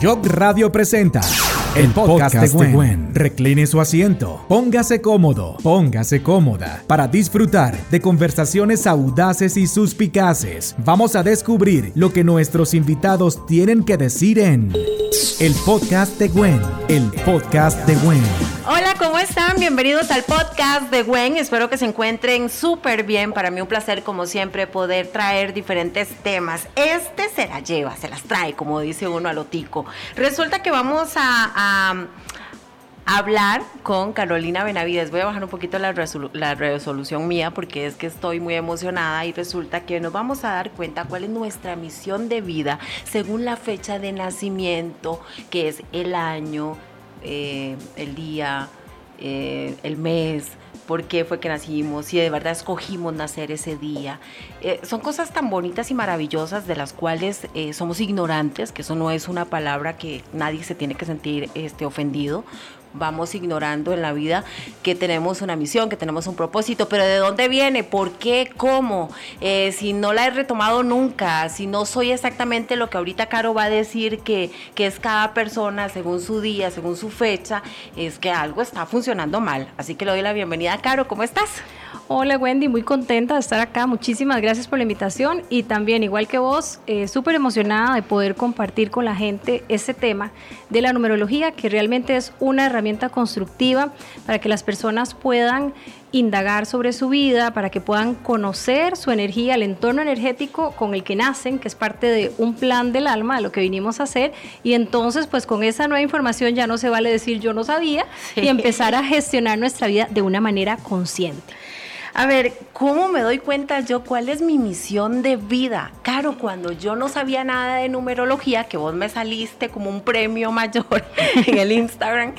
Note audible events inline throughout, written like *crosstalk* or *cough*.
Job Radio presenta el podcast, de, Gwen. Recline su asiento, póngase cómodo, póngase cómoda para disfrutar de conversaciones audaces y suspicaces. Vamos a descubrir lo que nuestros invitados tienen que decir en el podcast de Gwen. El podcast de Gwen. Hola, ¿cómo están? Bienvenidos al podcast de Gwen. Espero que se encuentren súper bien. Para mí un placer, como siempre, poder traer diferentes temas. Este se la lleva, se las trae, como dice uno a lotico. Resulta que vamos a, hablar con Carolina Benavides. Voy a bajar un poquito la, la, resolución mía porque es que estoy muy emocionada y resulta que nos vamos a dar cuenta cuál es nuestra misión de vida según la fecha de nacimiento, que es el año, eh, el día, eh, el mes, por qué fue que nacimos, si de verdad escogimos nacer ese día. Eh, son cosas tan bonitas y maravillosas de las cuales eh, somos ignorantes, que eso no es una palabra que nadie se tiene que sentir este, ofendido, vamos ignorando en la vida que tenemos una misión, que tenemos un propósito, pero ¿de dónde viene? ¿Por qué? ¿Cómo? Eh, si no la he retomado nunca, si no soy exactamente lo que ahorita Caro va a decir que, que es cada persona según su día, según su fecha, es que algo está funcionando mal. Así que le doy la bienvenida a Caro, ¿cómo estás? Hola Wendy, muy contenta de estar acá. Muchísimas gracias por la invitación y también, igual que vos, eh, súper emocionada de poder compartir con la gente este tema de la numerología, que realmente es una herramienta constructiva para que las personas puedan indagar sobre su vida, para que puedan conocer su energía, el entorno energético con el que nacen, que es parte de un plan del alma, de lo que vinimos a hacer, y entonces pues con esa nueva información ya no se vale decir yo no sabía y empezar a gestionar nuestra vida de una manera consciente. A ver, ¿cómo me doy cuenta yo cuál es mi misión de vida? Claro, cuando yo no sabía nada de numerología, que vos me saliste como un premio mayor *laughs* en el Instagram,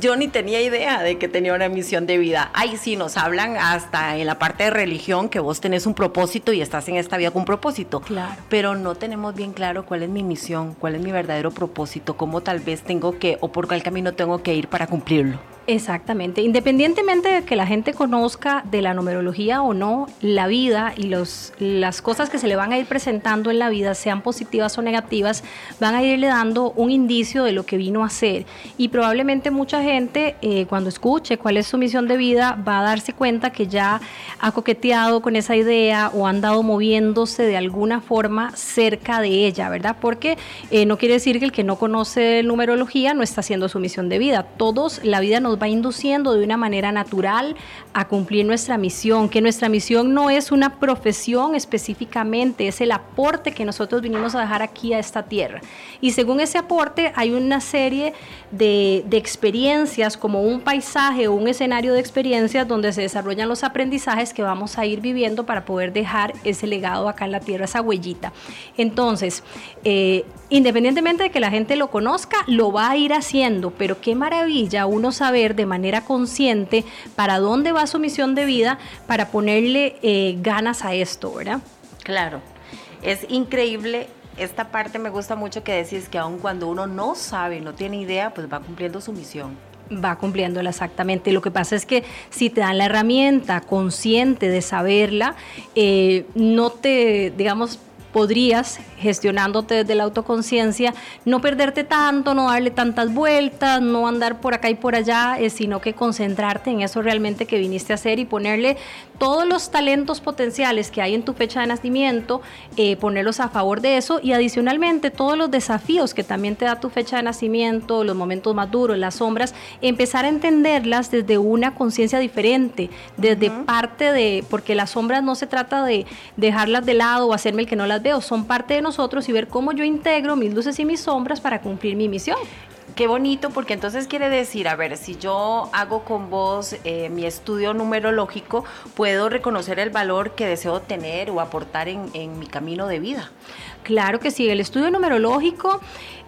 yo ni tenía idea de que tenía una misión de vida. Ay, sí, nos hablan hasta en la parte de religión que vos tenés un propósito y estás en esta vida con un propósito. Claro. Pero no tenemos bien claro cuál es mi misión, cuál es mi verdadero propósito, cómo tal vez tengo que o por cuál camino tengo que ir para cumplirlo. Exactamente. Independientemente de que la gente conozca de la numerología o no, la vida y los, las cosas que se le van a ir presentando en la vida, sean positivas o negativas, van a irle dando un indicio de lo que vino a ser. Y probablemente mucha gente, eh, cuando escuche cuál es su misión de vida, va a darse cuenta que ya ha coqueteado con esa idea o ha andado moviéndose de alguna forma cerca de ella, ¿verdad? Porque eh, no quiere decir que el que no conoce numerología no está haciendo su misión de vida. Todos, la vida nos va induciendo de una manera natural a cumplir nuestra misión, que nuestra misión no es una profesión específicamente, es el aporte que nosotros vinimos a dejar aquí a esta tierra. Y según ese aporte hay una serie de, experiencias como un paisaje o un escenario de experiencias donde se desarrollan los aprendizajes que vamos a ir viviendo para poder dejar ese legado acá en la tierra, esa huellita. Entonces, eh, independientemente de que la gente lo conozca, lo va a ir haciendo, pero qué maravilla uno saber de manera consciente para dónde va su misión de vida para ponerle eh, ganas a esto, ¿verdad? Claro, es increíble. Esta parte me gusta mucho que decís que aun cuando uno no sabe, no tiene idea, pues va cumpliendo su misión va cumpliéndola exactamente. Lo que pasa es que si te dan la herramienta consciente de saberla, eh, no te, digamos, podrías, gestionándote desde la autoconciencia, no perderte tanto, no darle tantas vueltas, no andar por acá y por allá, eh, sino que concentrarte en eso realmente que viniste a hacer y ponerle todos los talentos potenciales que hay en tu fecha de nacimiento, eh, ponerlos a favor de eso y adicionalmente todos los desafíos que también te da tu fecha de nacimiento, los momentos más duros, las sombras, empezar a entenderlas desde una conciencia diferente, desde parte de, porque las sombras no se trata de dejarlas de lado o hacerme el que no las veo, son parte de nosotros y ver cómo yo integro mis luces y mis sombras para cumplir mi misión qué bonito, porque entonces quiere decir, a ver, si yo hago con vos eh, mi estudio numerológico, puedo reconocer el valor que deseo tener o aportar en, mi camino de vida. Claro que sí, el estudio numerológico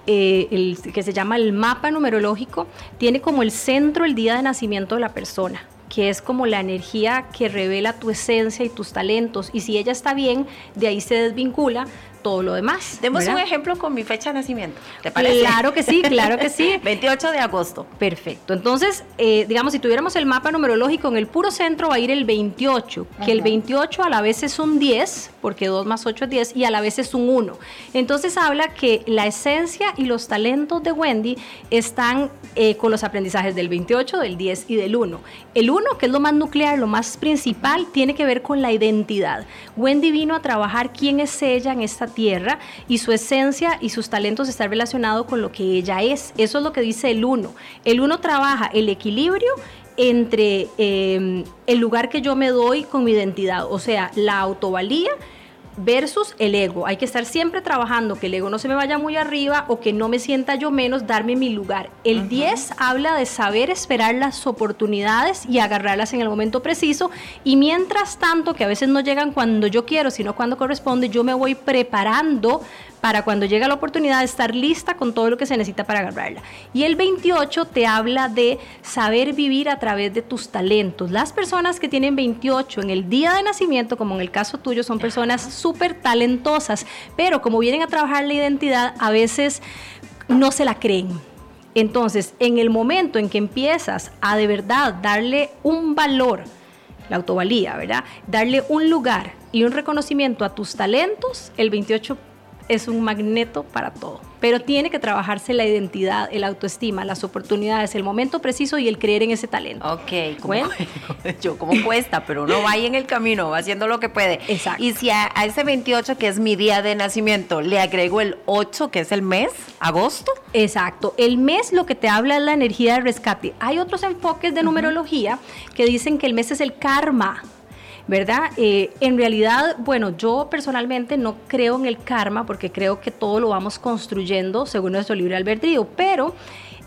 eh, el, que se llama el mapa numerológico, tiene como el centro el día de nacimiento de la persona que es como la energía que revela tu esencia y tus talentos. Y si ella está bien, de ahí se desvincula todo lo demás. Demos un ejemplo con mi fecha de nacimiento. ¿Te parece? Claro que sí, claro que sí. *laughs* 28 de agosto. Perfecto. Entonces, eh, digamos, si tuviéramos el mapa numerológico en el puro centro va a ir el 28, que el 28 a la vez es un 10, porque 2 más 8 es 10, y a la vez es un 1. Entonces habla que la esencia y los talentos de Wendy están eh, con los aprendizajes del 28, del 10 y del 1. El 1, que es lo más nuclear, lo más principal, tiene que ver con la identidad. Wendy vino a trabajar quién es ella en esta tierra y su esencia y sus talentos están relacionados con lo que ella es. Eso es lo que dice el 1. El 1 trabaja el equilibrio entre em, el lugar que yo me doy con mi identidad, o sea, la autovalía versus el ego. Hay que estar siempre trabajando que el ego no se me vaya muy arriba o que no me sienta yo menos, darme mi lugar. El 10 habla de saber esperar las oportunidades y agarrarlas en el momento preciso y mientras tanto, que a veces no llegan cuando yo quiero, sino cuando corresponde, yo me voy preparando para cuando llega la oportunidad de estar lista con todo lo que se necesita para agarrarla. Y el 28 te habla de saber vivir a través de tus talentos. Las personas que tienen 28 en el día de nacimiento, como en el caso tuyo, son personas súper talentosas, pero como vienen a trabajar la identidad, a veces no se la creen. Entonces, en el momento en que empiezas a de verdad darle un valor, la autovalía, ¿verdad? Darle un lugar y un reconocimiento a tus talentos, el 28 es un magneto para todo. Pero tiene que trabajarse la identidad, el autoestima, las oportunidades, el momento preciso y el creer en ese talento. Ok, como, *laughs* yo como cuesta, pero uno va ahí en el camino, va haciendo lo que puede. Exacto. Y si a, ese 28, que es mi día de nacimiento, le agrego el 8, que es el mes, agosto. Exacto. El mes lo que te habla es la energía de rescate. Hay otros enfoques de numerología que dicen que el mes es el karma ¿verdad? Eh, en realidad, bueno, yo personalmente no creo en el karma porque creo que todo lo vamos construyendo según nuestro libre albedrío, pero...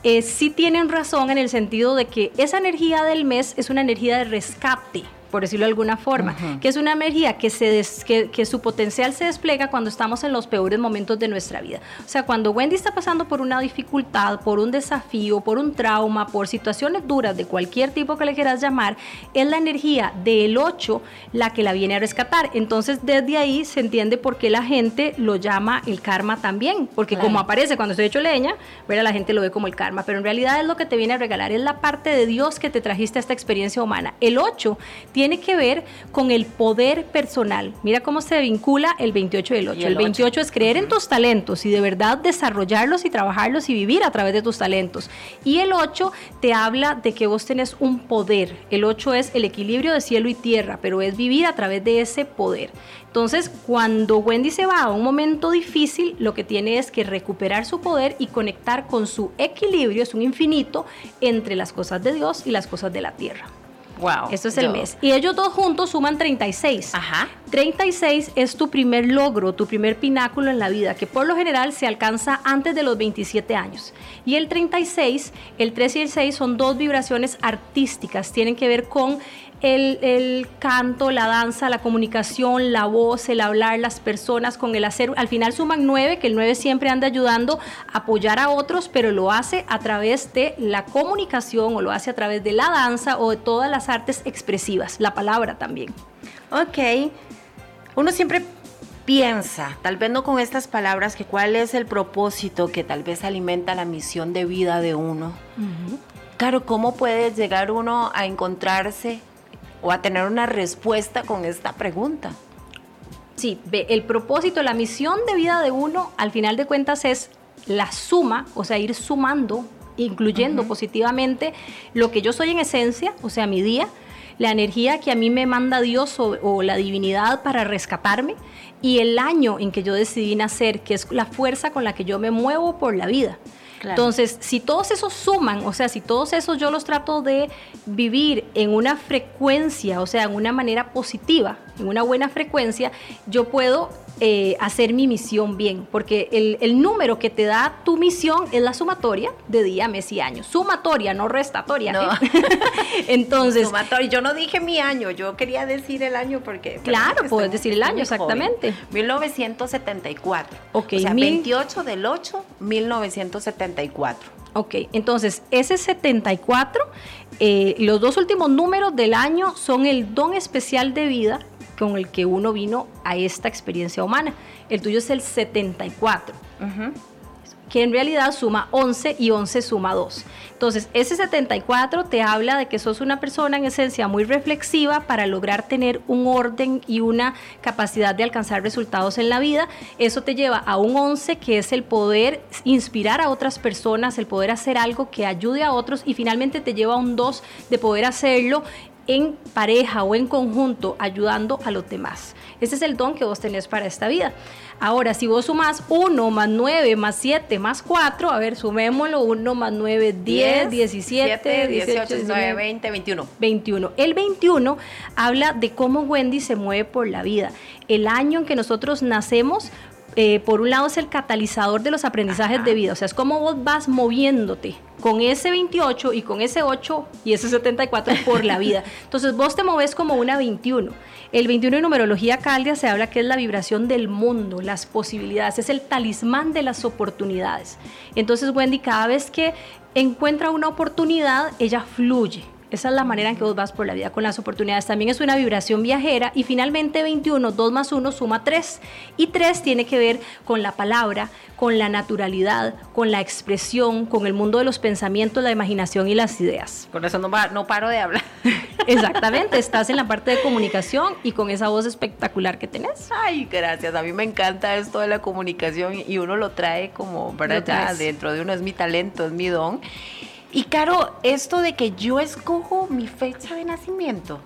Eh, sí tienen razón en el sentido de que esa energía del mes es una energía de rescate, por decirlo de alguna forma, que es una energía que, se que, su potencial se despliega cuando estamos en los peores momentos de nuestra vida. O sea, cuando Wendy está pasando por una dificultad, por un desafío, por un trauma, por situaciones duras de cualquier tipo que le quieras llamar, es la energía del 8 la que la viene a rescatar. Entonces, desde ahí se entiende por qué la gente lo llama el karma también, porque como aparece cuando estoy hecho leña, la gente lo ve como el karma, pero en realidad es lo que te viene a regalar, es la parte de Dios que te trajiste a esta experiencia humana. El 8 tiene tiene que ver con el poder personal. Mira cómo se vincula el 28 y el 8. el, 28 es creer en tus talentos y de verdad desarrollarlos y trabajarlos y vivir a través de tus talentos. Y el 8 te habla de que vos tenés un poder. El 8 es el equilibrio de cielo y tierra, pero es vivir a través de ese poder. Entonces, cuando Wendy se va a un momento difícil, lo que tiene es que recuperar su poder y conectar con su equilibrio, es un infinito, entre las cosas de Dios y las cosas de la tierra. Wow. Esto es el mes. Y ellos dos juntos suman 36. Ajá. 36 es tu primer logro, tu primer pináculo en la vida, que por lo general se alcanza antes de los 27 años. Y el 36, el 3 y el 6 son dos vibraciones artísticas, tienen que ver con el, canto, la danza, la comunicación, la voz, el hablar, las personas, con el hacer. Al final suman nueve, que el nueve siempre anda ayudando a apoyar a otros, pero lo hace a través de la comunicación o lo hace a través de la danza o de todas las artes expresivas, la palabra también. Ok. Uno siempre piensa, tal vez no con estas palabras, que cuál es el propósito que tal vez alimenta la misión de vida de uno. Claro, ¿cómo puede llegar uno a encontrarse o a tener una respuesta con esta pregunta. Sí, el propósito, la misión de vida de uno, al final de cuentas, es la suma, o sea, ir sumando, incluyendo positivamente lo que yo soy en esencia, o sea, mi día, la energía que a mí me manda Dios o, la divinidad para rescatarme y el año en que yo decidí nacer, que es la fuerza con la que yo me muevo por la vida. Entonces, si todos esos suman, o sea, si todos esos yo los trato de vivir en una frecuencia, o sea, en una manera positiva, en una buena frecuencia, yo puedo eh, hacer mi misión bien, porque el, número que te da tu misión es la sumatoria de día, mes y año. Sumatoria, no restatoria. No. *laughs* Entonces. Sumatoria. Yo no dije mi año, yo quería decir el año porque. Claro, puedes decir el año, exactamente. 1974. Ok. O sea, 28 del 8, 1974. Ok, entonces ese 74, eh, los dos últimos números del año son el don especial de vida con el que uno vino a esta experiencia humana. El tuyo es el 74. que en realidad suma 11 y 11 suma 2. Entonces, ese 74 te habla de que sos una persona en esencia muy reflexiva para lograr tener un orden y una capacidad de alcanzar resultados en la vida. Eso te lleva a un 11 que es el poder inspirar a otras personas, el poder hacer algo que ayude a otros y finalmente te lleva a un 2 de poder hacerlo en pareja o en conjunto ayudando a los demás. Ese es el don que vos tenés para esta vida. Ahora, si vos sumás 1 más 9 más 7 más 4, a ver, sumémoslo, 1 más 9, 10, 17, 18, 19, 20, 21. 21. El 21 habla de cómo Wendy se mueve por la vida. El año en que nosotros nacemos eh, por un lado es el catalizador de los aprendizajes de vida, o sea, es como vos vas moviéndote con ese 28 y con ese 8 y ese 74 por la vida. *laughs* Entonces vos te moves como una 21. El 21 en numerología caldia se habla que es la vibración del mundo, las posibilidades, es el talismán de las oportunidades. Entonces Wendy cada vez que encuentra una oportunidad, ella fluye esa es la manera en que vos vas por la vida con las oportunidades. También es una vibración viajera y finalmente 21, 2 más 1 suma 3. Y 3 tiene que ver con la palabra, con la naturalidad, con la expresión, con el mundo de los pensamientos, la imaginación y las ideas. Con eso no, no paro de hablar. *laughs* Exactamente, estás en la parte de comunicación y con esa voz espectacular que tenés. Ay, gracias. A mí me encanta esto de la comunicación y uno lo trae como, ¿verdad? dentro de uno es mi talento, es mi don. Y Caro, esto de que yo escojo mi fecha de nacimiento.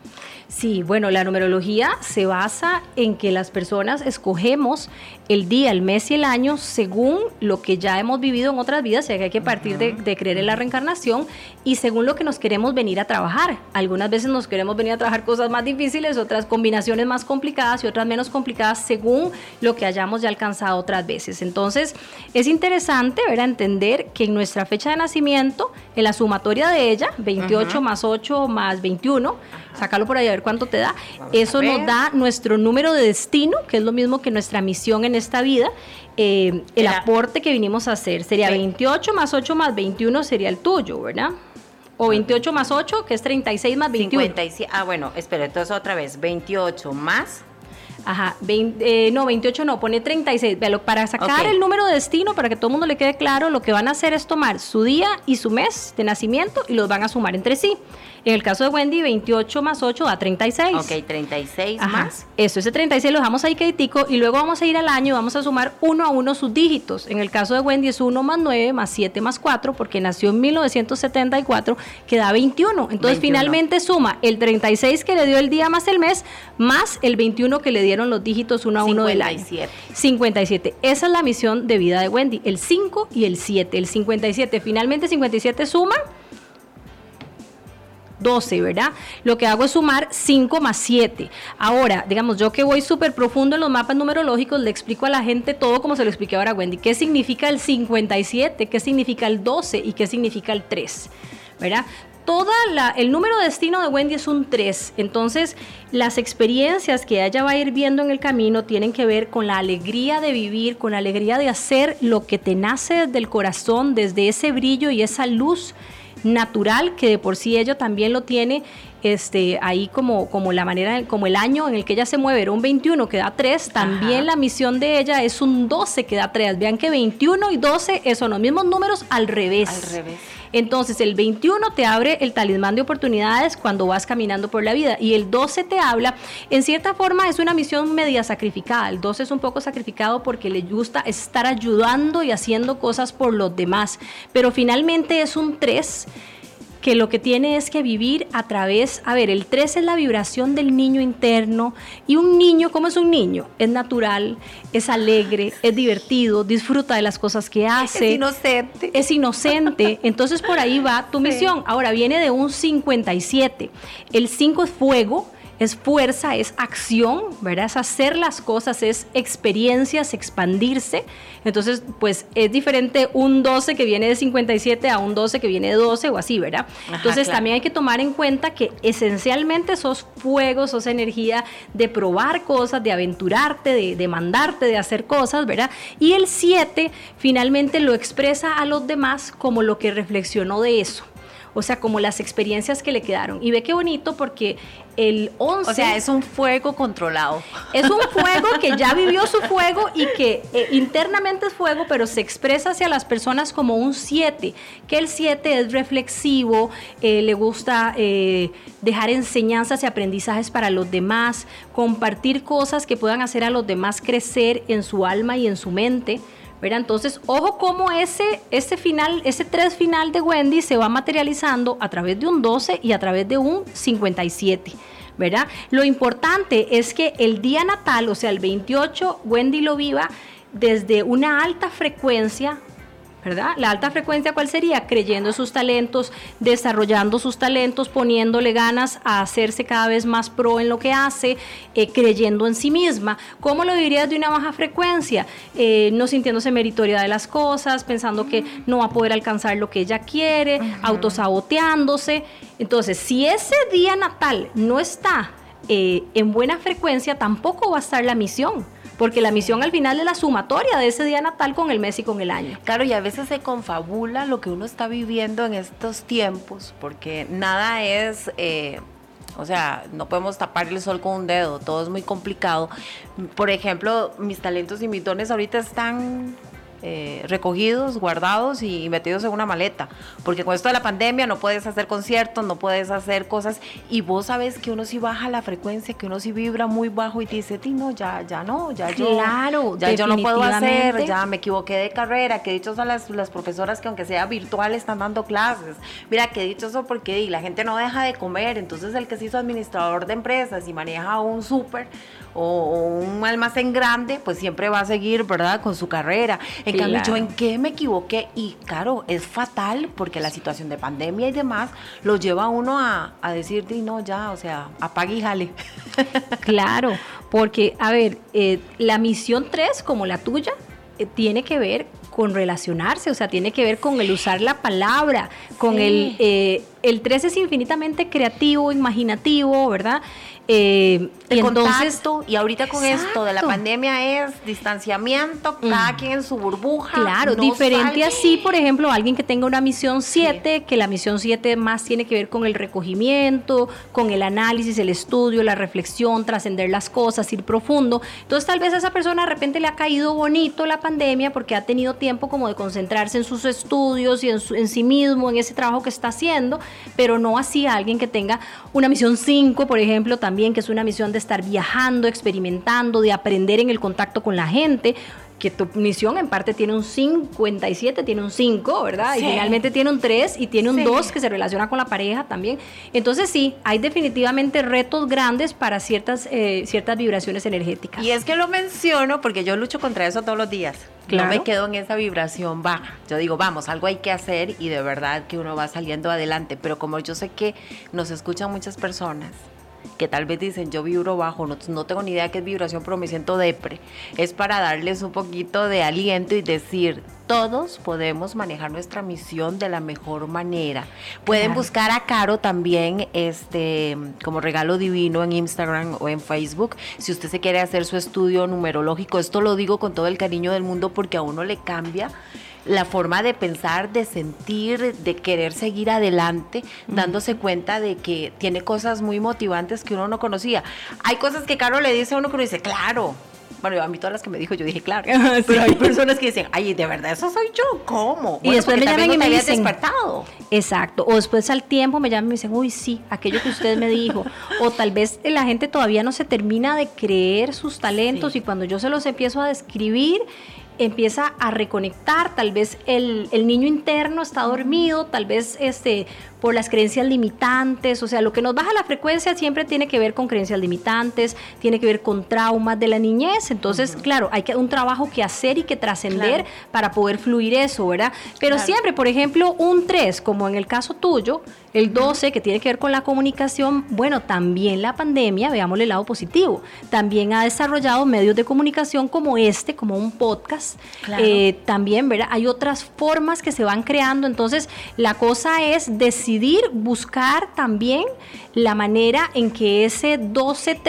Sí, bueno, la numerología se basa en que las personas escogemos el día, el mes y el año según lo que ya hemos vivido en otras vidas, ya que hay que partir de, creer en la reencarnación y según lo que nos queremos venir a trabajar. Algunas veces nos queremos venir a trabajar cosas más difíciles, otras combinaciones más complicadas y otras menos complicadas según lo que hayamos ya alcanzado otras veces. Entonces, es interesante ver a entender que en nuestra fecha de nacimiento, en la sumatoria de ella, 28 más 8 más 21, sácalo por ahí a ver cuánto te da. Eso nos da nuestro número de destino, que es lo mismo que nuestra misión en esta vida. Eh, el aporte que vinimos a hacer sería 28 más 8 más 21 sería el tuyo, ¿verdad? O 28 más 8, que es 36 más 21. 56, ah, bueno, espera, entonces otra vez, 28 más Ajá, eh, no, 28 no, pone 36. para sacar el número de destino, para que todo el mundo le quede claro, lo que van a hacer es tomar su día y su mes de nacimiento y los van a sumar entre sí. En el caso de Wendy, 28 más 8 da 36. Ok, 36 más. Eso, ese 36 lo dejamos ahí crítico y luego vamos a ir al año y vamos a sumar uno a uno sus dígitos. En el caso de Wendy es 1 más 9 más 7 más 4 porque nació en 1974 que da 21. Entonces finalmente suma el 36 que le dio el día más el mes más el 21 que le dieron los dígitos uno a uno del año. 57. Esa es la misión de vida de Wendy, el 5 y el 7. El 57, finalmente 57 suma 12, ¿verdad? Lo que hago es sumar 5 más 7. Ahora, digamos, yo que voy súper profundo en los mapas numerológicos, le explico a la gente todo como se lo expliqué ahora a Wendy. ¿Qué significa el 57? ¿Qué significa el 12? ¿Y qué significa el 3? ¿Verdad? Toda la, el número de destino de Wendy es un 3. Entonces, las experiencias que ella va a ir viendo en el camino tienen que ver con la alegría de vivir, con la alegría de hacer lo que te nace desde el corazón, desde ese brillo y esa luz natural que de por sí ella también lo tiene este, ahí como, como la manera, como el año en el que ella se mueve era un 21 que da 3, también la misión de ella es un 12 que da 3. Vean que 21 y 12 son los mismos números al revés. Al revés. Entonces el 21 te abre el talismán de oportunidades cuando vas caminando por la vida. Y el 12 te habla, en cierta forma es una misión media sacrificada, el 12 es un poco sacrificado porque le gusta estar ayudando y haciendo cosas por los demás, pero finalmente es un 3 que lo que tiene es que vivir a través, a ver, el 3 es la vibración del niño interno y un niño, ¿cómo es un niño? Es natural, es alegre, es divertido, disfruta de las cosas que hace. Es inocente. Es inocente, *laughs* entonces por ahí va tu misión. Ahora viene de un 57. El 5 es fuego, es fuerza, es acción, ¿verdad? Es hacer las cosas, es experiencias, expandirse. Entonces, pues es diferente un 12 que viene de 57 a un 12 que viene de 12 o así, ¿verdad? Entonces, también hay que tomar en cuenta que esencialmente sos fuego, sos energía de probar cosas, de aventurarte, de, de mandarte, de hacer cosas, ¿verdad? Y el 7 finalmente lo expresa a los demás como lo que reflexionó de eso o sea, como las experiencias que le quedaron. Y ve qué bonito porque el 11... O sea, es un fuego controlado. Es un *laughs* fuego que ya vivió su fuego y que eh, internamente es fuego, pero se expresa hacia las personas como un 7, que el 7 es reflexivo, eh, le gusta eh, dejar enseñanzas y aprendizajes para los demás, compartir cosas que puedan hacer a los demás crecer en su alma y en su mente. Entonces, ojo cómo ese, ese final, ese 3 final de Wendy se va materializando a través de un 12 y a través de un 57. ¿verdad? Lo importante es que el día natal, o sea, el 28, Wendy lo viva desde una alta frecuencia ¿verdad? La alta frecuencia, ¿cuál sería? Creyendo sus talentos, desarrollando sus talentos, poniéndole ganas a hacerse cada vez más pro en lo que hace, eh, creyendo en sí misma. ¿Cómo lo dirías de una baja frecuencia? Eh, no sintiéndose meritoria de las cosas, pensando que no va a poder alcanzar lo que ella quiere, autosaboteándose. Entonces, si ese día natal no está eh, en buena frecuencia, tampoco va a estar la misión porque la misión al final es la sumatoria de ese día natal con el mes y con el año. Claro, y a veces se confabula lo que uno está viviendo en estos tiempos, porque nada es... Eh, o sea, no podemos tapar el sol con un dedo, todo es muy complicado. Por ejemplo, mis talentos y mis dones ahorita están eh, recogidos, guardados y metidos en una maleta. Porque con esto de la pandemia no puedes hacer conciertos, no puedes hacer cosas. Y vos sabes que uno sí baja la frecuencia, que uno sí vibra muy bajo y te dice, no, ya, ya no, ya yo. Claro, ya yo no puedo hacer, ya me equivoqué de carrera. Que dicho son las, las profesoras que aunque sea virtual están dando clases. Mira, que dicho eso porque la gente no deja de comer. Entonces el que se hizo administrador de empresas y maneja un súper o, un almacén grande, pues siempre va a seguir, ¿verdad? Con su carrera. En cambio, yo en qué me equivoqué y claro, es fatal porque la situación de pandemia y demás lo lleva a uno a, a decir, no, ya, o sea, apague y jale. *laughs* Claro, porque, a ver, eh, la misión 3, como la tuya, eh, tiene que ver con relacionarse, o sea, tiene que ver con el usar la palabra, con el... Eh, el 3 es infinitamente creativo, imaginativo, ¿verdad? Eh, el y contacto, y ahorita con esto de la pandemia es distanciamiento, cada mm. quien en su burbuja. Claro, diferente así, por ejemplo, alguien que tenga una misión 7, que la misión 7 más tiene que ver con el recogimiento, con el análisis, el estudio, la reflexión, trascender las cosas, ir profundo. Entonces tal vez a esa persona de repente le ha caído bonito la pandemia porque ha tenido tiempo como de concentrarse en sus estudios y en, en sí mismo, en ese trabajo que está haciendo, pero no así a alguien que tenga una misión 5, por ejemplo, también que es una misión de estar viajando, experimentando, de aprender en el contacto con la gente que tu misión en parte tiene un 57, tiene un 5, ¿verdad? Y finalmente tiene un 3 y tiene un 2 que se relaciona con la pareja también. Entonces sí, hay definitivamente retos grandes para ciertas, eh, ciertas vibraciones energéticas. Y es que lo menciono porque yo lucho contra eso todos los días. No me quedo en esa vibración baja. Yo digo, vamos, algo hay que hacer y de verdad que uno va saliendo adelante. Pero como yo sé que nos escuchan muchas personas que tal vez dicen yo vibro bajo, no, tengo ni idea qué es vibración, pero me siento depre. Es para darles un poquito de aliento y decir, todos podemos manejar nuestra misión de la mejor manera. Pueden buscar a Caro también este como regalo divino en Instagram o en Facebook si usted se quiere hacer su estudio numerológico. Esto lo digo con todo el cariño del mundo porque a uno le cambia la forma de pensar, de sentir, de querer seguir adelante, dándose cuenta de que tiene cosas muy motivantes que uno no conocía. Hay cosas que Caro le dice a uno que uno dice, claro, bueno, a mí todas las que me dijo yo dije, claro. *laughs* Pero hay personas que dicen, ay, de verdad, eso soy yo, ¿cómo? y después me llaman y me, dicen, despertado. Exacto. O después al tiempo me llaman y me dicen, uy, sí, aquello que usted me dijo. *laughs* o tal vez la gente todavía no se termina de creer sus talentos y cuando yo se los empiezo a describir, empieza a reconectar, tal vez el, niño interno está dormido, tal vez este, por las creencias limitantes, o sea, lo que nos baja la frecuencia siempre tiene que ver con creencias limitantes, tiene que ver con traumas de la niñez, entonces, claro, hay que, un trabajo que hacer y que trascender para poder fluir eso, ¿verdad? Pero siempre, por ejemplo, un 3, como en el caso tuyo, El 12, que tiene que ver con la comunicación, bueno, también la pandemia, veámosle el lado positivo, también ha desarrollado medios de comunicación como este, como un podcast. Eh, también, ¿verdad? Hay otras formas que se van creando, entonces la cosa es decidir buscar también la manera en que ese 12-3,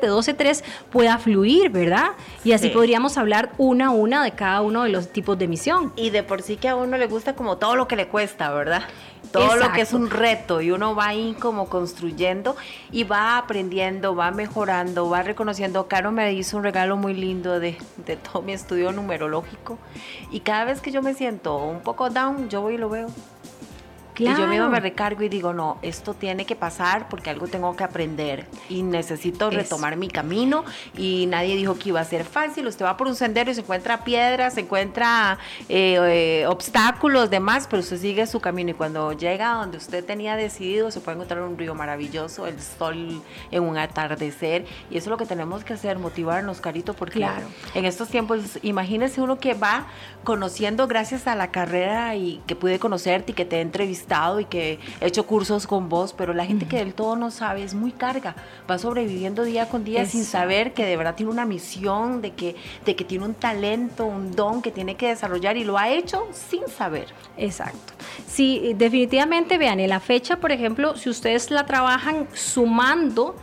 57-12-3 pueda fluir, ¿verdad? Y así podríamos hablar una a una de cada uno de los tipos de misión. Y de por sí que a uno le gusta como todo lo que le cuesta, ¿verdad? Todo lo que es un reto y uno va ahí como construyendo y va aprendiendo, va mejorando, va reconociendo. Caro me hizo un regalo muy lindo de, de todo mi estudio numerológico y cada vez que yo me siento un poco down, yo voy y lo veo y yo mismo me recargo y digo, no, esto tiene que pasar porque algo tengo que aprender y necesito retomar mi camino. Y nadie dijo que iba a ser fácil. Usted va por un sendero y se encuentra piedras, se encuentra eh, eh, obstáculos, demás, pero usted sigue su camino. Y cuando llega a donde usted tenía decidido, se puede encontrar un río maravilloso, el sol en un atardecer. Y eso es lo que tenemos que hacer, motivarnos, Carito, porque claro. en estos tiempos, imagínese uno que va conociendo gracias a la carrera y que pude conocerte y que te he entrevistado y que he hecho cursos con vos, pero la gente que del todo no sabe es muy carga, va sobreviviendo día con día sin saber que de verdad tiene una misión, de que, de que tiene un talento, un don que tiene que desarrollar y lo ha hecho sin saber. Exacto. Sí, definitivamente, vean, en la fecha, por ejemplo, si ustedes la trabajan sumando,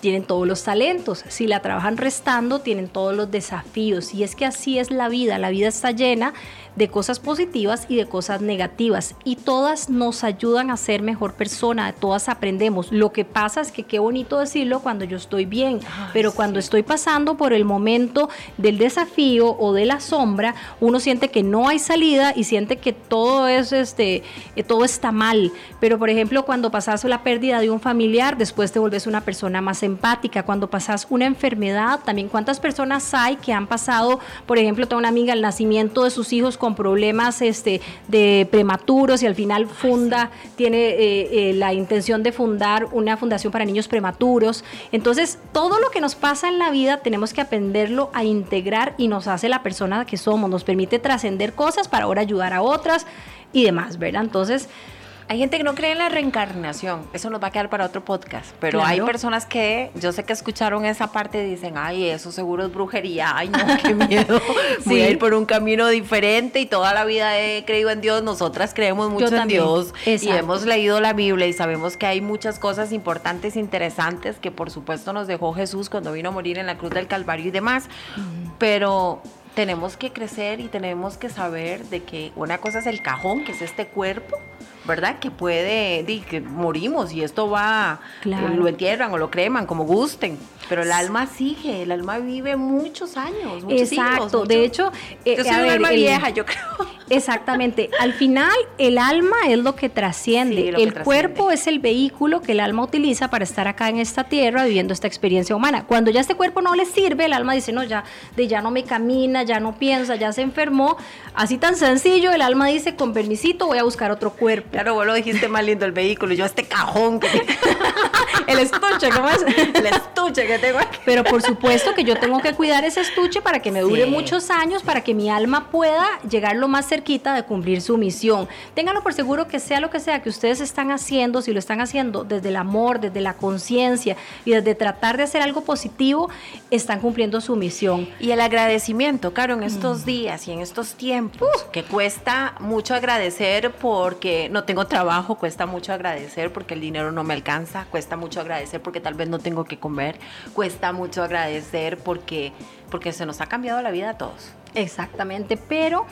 tienen todos los talentos. Si la trabajan restando, tienen todos los desafíos. Y es que así es la vida. La vida está llena de cosas positivas y de cosas negativas. Y todas nos ayudan a ser mejor persona, todas aprendemos. Lo que pasa es que qué bonito decirlo cuando yo estoy bien, pero cuando estoy pasando por el momento del desafío o de la sombra, uno siente que no hay salida y siente que todo es este eh, todo está mal. Pero por ejemplo, cuando pasas la pérdida de un familiar, después te vuelves una persona más empática. Cuando pasas una enfermedad, también cuántas personas hay que han pasado, por ejemplo, tengo una amiga el nacimiento de sus hijos con problemas este, de prematuros y al final funda, tiene eh, eh, la intención de fundar una fundación para niños prematuros. Entonces, todo lo que nos pasa en la vida tenemos que aprenderlo a integrar y nos hace la persona que somos, nos permite trascender cosas para ahora ayudar a otras y demás, ¿verdad? Entonces, hay gente que no cree en la reencarnación, eso nos va a quedar para otro podcast, pero hay personas que yo sé que escucharon esa parte y dicen, ay, eso seguro es brujería, ay, no, qué miedo, *laughs* voy a ir por un camino diferente y toda la vida he creído en Dios, nosotras creemos mucho en Dios y hemos leído la Biblia y sabemos que hay muchas cosas importantes, interesantes que por supuesto nos dejó Jesús cuando vino a morir en la cruz del Calvario y demás, pero tenemos que crecer y tenemos que saber de que una cosa es el cajón, que es este cuerpo, ¿verdad? Que puede, que morimos y esto va, lo entierran o lo creman, como gusten. Pero el alma sigue, el alma vive muchos años, muchos Exacto, de hecho... Eh, yo soy una alma vieja, yo creo. *laughs* Exactamente, al final el alma es lo que trasciende, el cuerpo es el vehículo que el alma utiliza para estar acá en esta tierra viviendo esta experiencia humana. Cuando ya este cuerpo no le sirve, el alma dice, no, ya, de ya no me camina, ya no piensa, ya se enfermó. Así tan sencillo, el alma dice, con permisito voy a buscar otro cuerpo. Claro, vos lo dijiste más lindo el vehículo, yo este cajón que... *laughs* el estuche, ¿cómo es? El estuche que tengo aquí. Pero por supuesto que yo tengo que cuidar ese estuche para que me dure muchos años, para que mi alma pueda llegar lo más cerquita de cumplir su misión. Ténganlo por seguro que sea lo que sea que ustedes están haciendo, si lo están haciendo desde el amor, desde la conciencia y desde tratar de hacer algo positivo, están cumpliendo su misión. Y el agradecimiento, claro, en estos mm. días y en estos tiempos, que cuesta mucho agradecer porque no tengo trabajo, cuesta mucho agradecer porque el dinero no me alcanza, cuesta mucho agradecer porque tal vez no tengo que comer, cuesta mucho agradecer porque, porque se nos ha cambiado la vida a todos. Exactamente, pero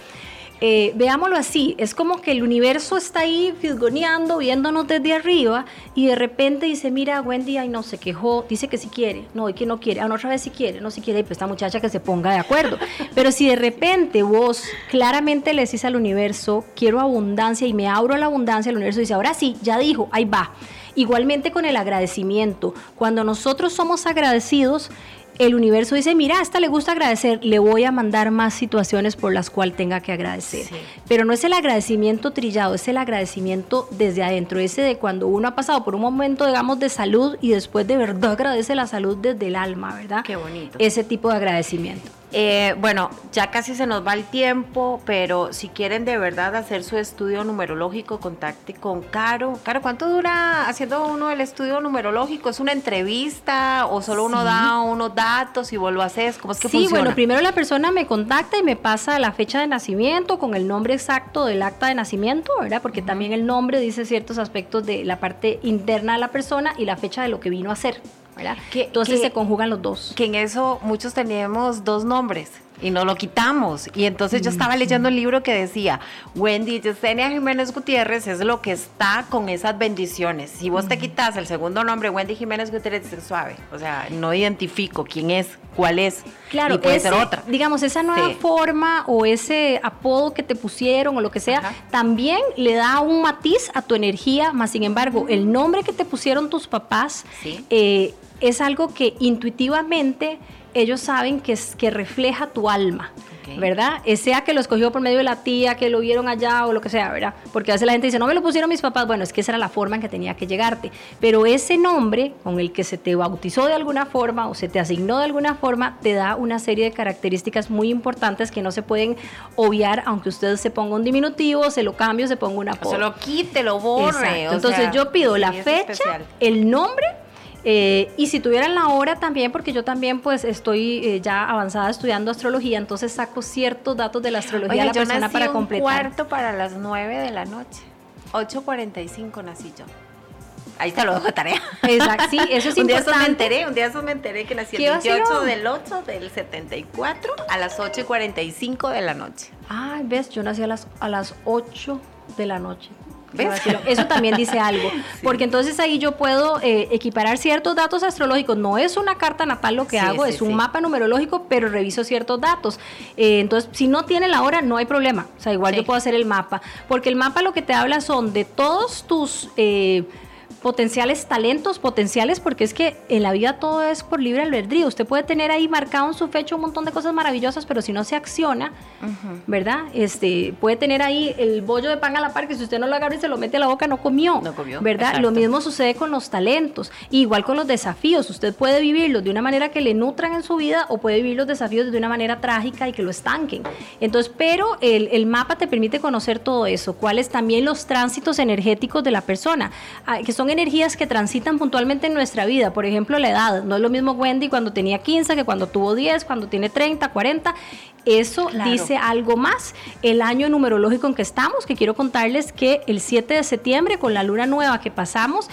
eh, veámoslo así, es como que el universo está ahí fisgoneando, viéndonos desde arriba y de repente dice, mira, Wendy, ay no, se quejó, dice que si quiere, no, y que no quiere, a ah, otra vez si quiere, no si quiere, y pues esta muchacha que se ponga de acuerdo. *laughs* Pero si de repente vos claramente le decís al universo, quiero abundancia y me abro a la abundancia, el universo dice, ahora sí, ya dijo, ahí va. Igualmente con el agradecimiento, cuando nosotros somos agradecidos, el universo dice, mira, a esta le gusta agradecer, le voy a mandar más situaciones por las cuales tenga que agradecer. Pero no es el agradecimiento trillado, es el agradecimiento desde adentro, ese de cuando uno ha pasado por un momento, digamos, de salud y después de verdad *laughs* agradece la salud desde el alma, ¿verdad? Qué bonito. Ese tipo de agradecimiento. Eh, bueno, ya casi se nos va el tiempo, pero si quieren de verdad hacer su estudio numerológico, contacte con Caro. Caro, ¿cuánto dura haciendo uno el estudio numerológico? ¿Es una entrevista o solo uno da unos datos y vos lo haces? ¿Cómo es que sí, bueno, primero la persona me contacta y me pasa la fecha de nacimiento con el nombre exacto del acta de nacimiento, ¿verdad? Porque también el nombre dice ciertos aspectos de la parte interna de la persona y la fecha de lo que vino a hacer. Que, entonces se conjugan los dos. Que en eso muchos teníamos dos nombres y no lo quitamos. Y entonces yo estaba leyendo un libro que decía, Wendy Yesenia Jiménez Gutiérrez es lo que está con esas bendiciones. Si vos te quitas el segundo nombre, Wendy Jiménez Gutiérrez, es suave. O sea, no identifico quién es, cuál es. Claro, y puede ser otra. Digamos, esa nueva forma o ese apodo que te pusieron o lo que sea, también le da un matiz a tu energía, más sin embargo, el nombre que te pusieron tus papás, eh, es algo que intuitivamente ellos saben que, es, que refleja tu alma. ¿verdad? Eh, sea que lo escogió por medio de la tía, que lo vieron allá o lo que sea, ¿verdad? Porque a veces la gente dice, no me lo pusieron mis papás. Bueno, es que esa era la forma en que tenía que llegarte. Pero ese nombre con el que se te bautizó de alguna forma o se te asignó de alguna forma, te da una serie de características muy importantes que no se pueden obviar, aunque usted se ponga un diminutivo, se lo cambie se ponga una O se lo quite, lo borre. Entonces yo pido la fecha, el nombre eh, y si tuvieran la hora también, porque yo también pues estoy eh, ya avanzada estudiando astrología, entonces saco ciertos datos de la astrología de la persona para completar. Un cuarto para las 9 de la noche. 8.45 nací yo. Ahí está lo dejo de tarea. Exacto, sí, eso es *laughs* un importante. Día eso me enteré, un día eso me enteré que nací el 28 del 8 del 74 a las 8.45 de la noche. Ay, ves, yo nací a las, a las 8 de la noche. Eso también dice algo, *laughs* porque entonces ahí yo puedo eh, equiparar ciertos datos astrológicos. No es una carta natal lo que hago, es un mapa numerológico, pero reviso ciertos datos. Eh, entonces, si no tiene la hora, no hay problema. O sea, igual yo puedo hacer el mapa, porque el mapa lo que te habla son de todos tus... Eh, potenciales talentos, potenciales, porque es que en la vida todo es por libre albedrío. Usted puede tener ahí marcado en su fecha un montón de cosas maravillosas, pero si no se acciona, ¿verdad? Este, puede tener ahí el bollo de pan a la par, que si usted no lo agarra y se lo mete a la boca, no comió. No comió. ¿Verdad? Lo mismo sucede con los talentos. igual con los desafíos. Usted puede vivirlos de una manera que le nutran en su vida o puede vivir los desafíos de una manera trágica y que lo estanquen. Entonces, pero el, el mapa te permite conocer todo eso. Cuáles también los tránsitos energéticos de la persona, ah, que son energías que transitan puntualmente en nuestra vida. Por ejemplo, la edad. No es lo mismo Wendy cuando tenía 15 que cuando tuvo 10, cuando tiene 30, 40. Eso dice algo más. El año numerológico en que estamos, que quiero contarles que el 7 de septiembre, con la luna nueva que pasamos,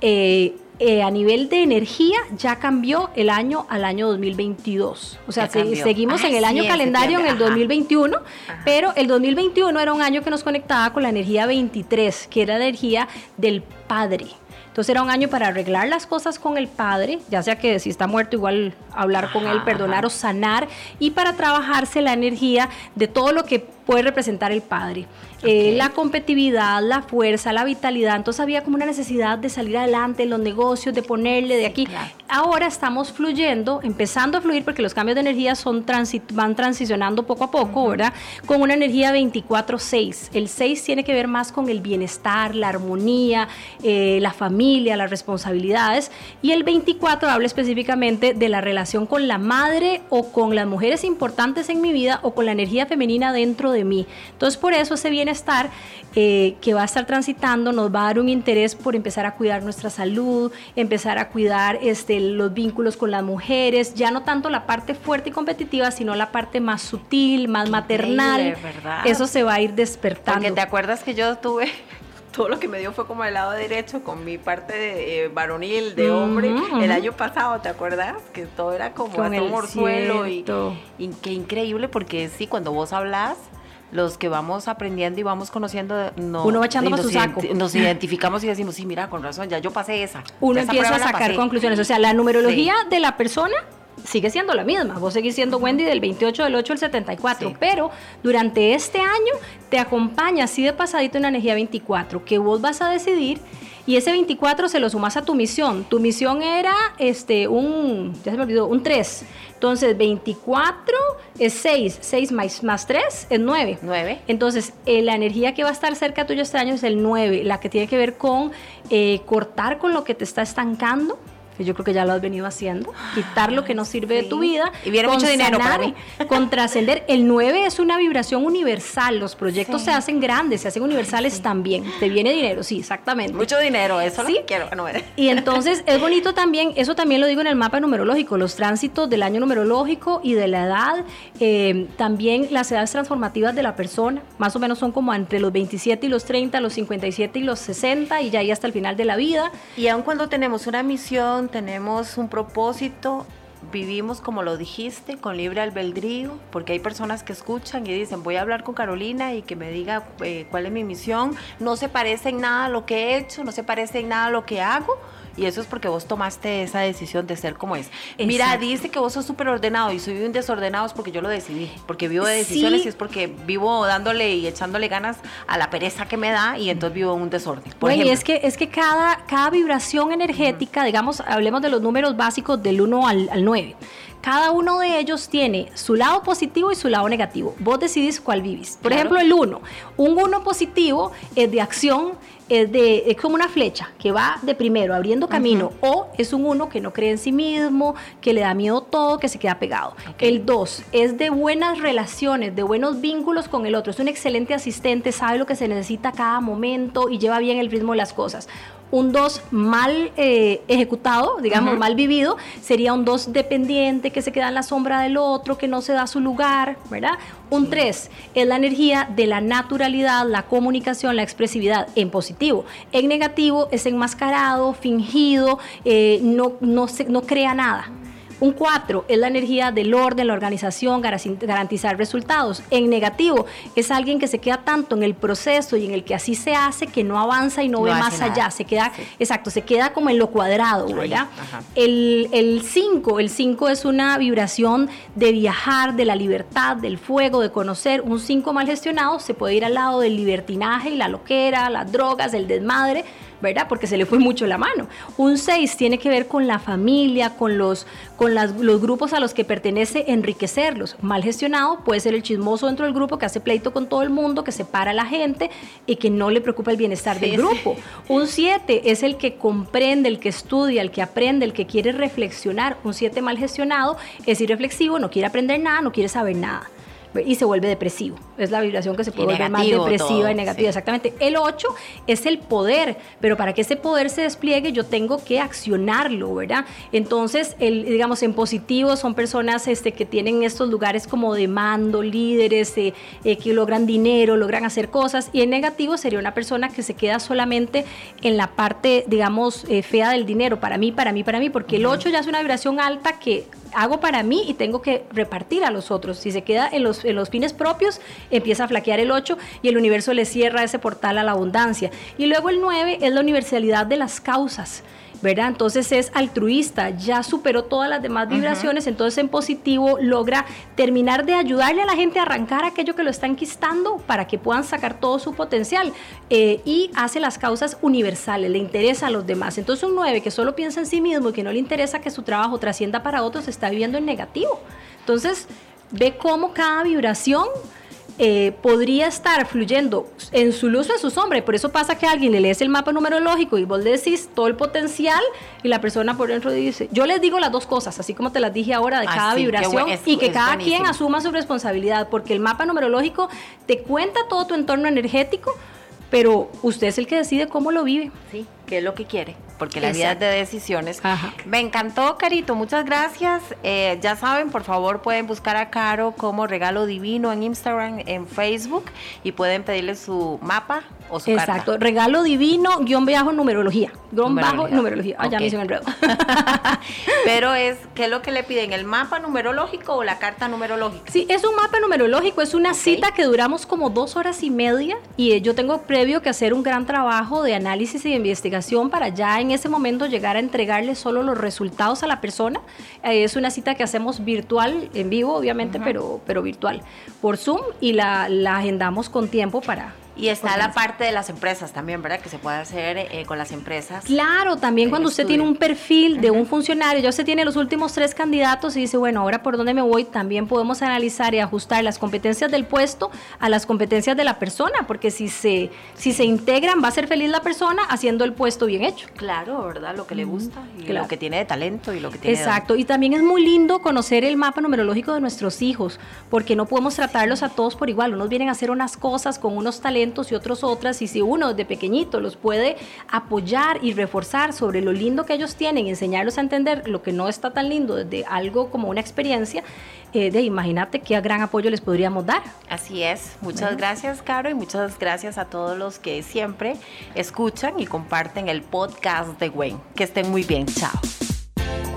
eh, eh, a nivel de energía ya cambió el año al año 2022. O sea, seguimos en el año calendario en el 2021, pero el 2021 era un año que nos conectaba con la energía 23, que era la energía del Padre. Entonces era un año para arreglar las cosas con el padre, ya sea que si está muerto igual hablar con él, perdonar o sanar, y para trabajarse la energía de todo lo que puede representar el padre. Eh, la competitividad, la fuerza, la vitalidad. Entonces había como una necesidad de salir adelante en los negocios, de ponerle de aquí. Ahora estamos fluyendo, empezando a fluir porque los cambios de energía son van transicionando poco a poco, ¿verdad? Con una energía 24-6. El 6 tiene que ver más con el bienestar, la armonía, eh, la familia, las responsabilidades. Y el 24 habla específicamente de la relación con la madre o con las mujeres importantes en mi vida o con la energía femenina dentro de mí. Entonces por eso ese bienestar eh, que va a estar transitando nos va a dar un interés por empezar a cuidar nuestra salud, empezar a cuidar este, los vínculos con las mujeres, ya no tanto la parte fuerte y competitiva, sino la parte más sutil, más maternal. Eso se va a ir despertando. Porque te acuerdas que yo tuve *laughs* todo lo que me dio fue como el lado derecho con mi parte de, eh, varonil, de hombre, el año pasado, ¿te acuerdas? Que todo era como con el morzuelo y, y, qué increíble porque sí, cuando vos hablas los que vamos aprendiendo y vamos conociendo, no, uno va echando más su saco. nos identificamos y decimos, sí, mira, con razón, ya yo pasé esa. Uno empieza a sacar conclusiones. O sea, la numerología de la persona sigue siendo la misma. Vos seguís siendo Wendy del 28 del 8 al 74, pero durante este año te acompaña así de pasadito una energía 24 que vos vas a decidir y ese 24 se lo sumas a tu misión. Tu misión era este un ya se me olvidó, un 3. Entonces, 24 es 6, 6 más, más 3 es 9. 9. Entonces, eh, la energía que va a estar cerca tuyo este año es el 9, la que tiene que ver con eh, cortar con lo que te está estancando, que yo creo que ya lo has venido haciendo, quitar lo que no sirve de tu vida. Y viene mucho dinero para mí. Con trascender. El 9 es una vibración universal, los proyectos se hacen grandes, se hacen universales también. Te viene dinero, sí, exactamente. Mucho dinero, eso es lo que quiero. y entonces es bonito también, eso también lo digo en el mapa numerológico, los tránsitos del año numerológico y de la edad, eh, también las edades transformativas de la persona, más o menos son como entre los 27 y los 30, los 57 y los 60 y ya ahí hasta el final de la vida. Y aun cuando tenemos una misión, tenemos un propósito, vivimos como lo dijiste, con libre albedrío, porque hay personas que escuchan y dicen, voy a hablar con Carolina y que me diga eh, cuál es mi misión. No se parece en nada a lo que he hecho, no se parece en nada a lo que hago, y eso es porque vos tomaste esa decisión de ser como es. Mira, dice que vos sos súper ordenado y soy un desordenado es porque yo lo decidí, porque vivo de decisiones y es porque vivo dándole y echándole ganas a la pereza que me da y entonces vivo un desorden. Por bueno, y es que, es que cada, cada vibración energética, digamos, hablemos de los números básicos del 1 al, al 9 cada uno de ellos tiene su lado positivo y su lado negativo. Vos decidís cuál vivís. Por ejemplo, el 1. Un 1 positivo es de acción, es, de, es como una flecha que va de primero abriendo camino. O es un 1 que no cree en sí mismo, que le da miedo todo, que se queda pegado. El 2 es de buenas relaciones, de buenos vínculos con el otro. Es un excelente asistente, sabe lo que se necesita a cada momento y lleva bien el ritmo de las cosas un 2 mal eh, ejecutado, digamos, mal vivido, sería un 2 dependiente que se queda en la sombra del otro, que no se da su lugar, ¿verdad? Un 3 es la energía de la naturalidad, la comunicación, la expresividad en positivo. En negativo es enmascarado, fingido, eh, no, no, se, no crea nada. Un 4 es la energía del orden, la organización, garantizar resultados. En negativo es alguien que se queda tanto en el proceso y en el que así se hace que no avanza y no, ve más allá. Se queda, exacto, se queda como en lo cuadrado, ¿verdad? El 5, el 5 es una vibración de viajar, de la libertad, del fuego, de conocer. Un 5 mal gestionado se puede ir al lado del libertinaje y la loquera, las drogas, el desmadre ¿verdad? Porque se le fue mucho la mano. Un 6 tiene que ver con la familia, con los, con los grupos a los que pertenece, enriquecerlos. Mal gestionado puede ser el chismoso dentro del grupo que hace pleito con todo el mundo, que separa a la gente y que no le preocupa el bienestar del grupo. Un 7 es el que comprende, el que estudia, el que aprende, el que quiere reflexionar. Un 7 mal gestionado es irreflexivo, no quiere aprender nada, no quiere saber nada y se vuelve depresivo. Es la vibración que se puede volver más depresiva y negativa. Exactamente. El 8 es el poder, pero para que ese poder se despliegue yo tengo que accionarlo, ¿verdad? Entonces, el, digamos, en positivo son personas este, que tienen estos lugares como de mando, líderes, eh, eh, que logran dinero, logran hacer cosas, y en negativo sería una persona que se queda solamente en la parte, digamos, eh, fea del dinero, para mí, para mí, para mí, porque el 8 ya es una vibración alta que hago para mí y tengo que repartir a los otros. Si se queda en los, en los fines propios, empieza a flaquear el 8 y el universo le cierra ese portal a la abundancia. Y luego el 9 es la universalidad de las causas. ¿Verdad? Entonces es altruista, ya superó todas las demás vibraciones, entonces en positivo logra terminar de ayudarle a la gente a arrancar aquello que lo está enquistando para que puedan sacar todo su potencial eh, y hace las causas universales, le interesa a los demás. Entonces un 9 que solo piensa en sí mismo y que no le interesa que su trabajo trascienda para otros está viviendo en negativo. Entonces ve cómo cada vibración eh, podría estar fluyendo en su luz o en su sombra. Y por eso pasa que alguien le lees el mapa numerológico y vos le decís todo el potencial y la persona por dentro dice, yo les digo las dos cosas, así como te las dije ahora de cada vibración y que cada quien asuma su responsabilidad, porque el mapa numerológico te cuenta todo tu entorno energético, pero usted es el que decide cómo lo vive. Sí, qué es lo que quiere porque la vida es de decisiones. Me encantó, Carito, muchas gracias. Eh, ya saben, por favor, pueden buscar a Caro como Regalo Divino en Instagram, en Facebook y pueden pedirle su mapa o su Exacto, Regalo Divino, guion bajo numerología. Guión bajo numerología. Ah, ya me hice enredo. *laughs* *laughs* Pero es, ¿qué es lo que le piden? ¿El mapa numerológico o la carta numerológica? Sí, es un mapa numerológico, es una cita que duramos como dos horas y media y yo tengo previo que hacer un gran trabajo de análisis y de investigación para ya en ese momento llegar a entregarle solo los resultados a la persona. Eh, es una cita que hacemos virtual, en vivo obviamente, pero, pero virtual, por Zoom y la, la agendamos con tiempo para, Y está la parte de las empresas también, ¿verdad? Que se puede hacer eh, con las empresas. Claro, también cuando usted tiene un perfil de un funcionario, ya usted tiene los últimos tres candidatos y dice, bueno, ahora por dónde me voy, también podemos analizar y ajustar las competencias del puesto a las competencias de la persona, porque si se, si se integran, va a ser feliz la persona haciendo el puesto bien hecho. Claro, ¿verdad? Lo que le gusta y lo que tiene de talento y lo que tiene Exacto, y también es muy lindo conocer el mapa numerológico de nuestros hijos, porque no podemos tratarlos a todos por igual. Unos vienen a hacer unas cosas con unos talentos y otros otras, y si uno de pequeñito los puede apoyar y reforzar sobre lo lindo que ellos tienen, enseñarlos a entender lo que no está tan lindo desde algo como una experiencia, eh, de imagínate qué gran apoyo les podríamos dar. Así es. Muchas gracias, Caro, y muchas gracias a todos los que siempre escuchan y comparten el podcast de Gwen. Que estén muy bien. Chao.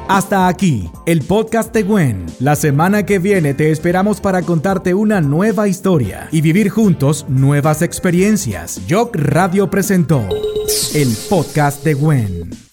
Hasta aquí, el podcast de Gwen. La semana que viene te esperamos para contarte una nueva historia y vivir juntos nuevas experiencias. Jock Radio presentó el podcast de Gwen.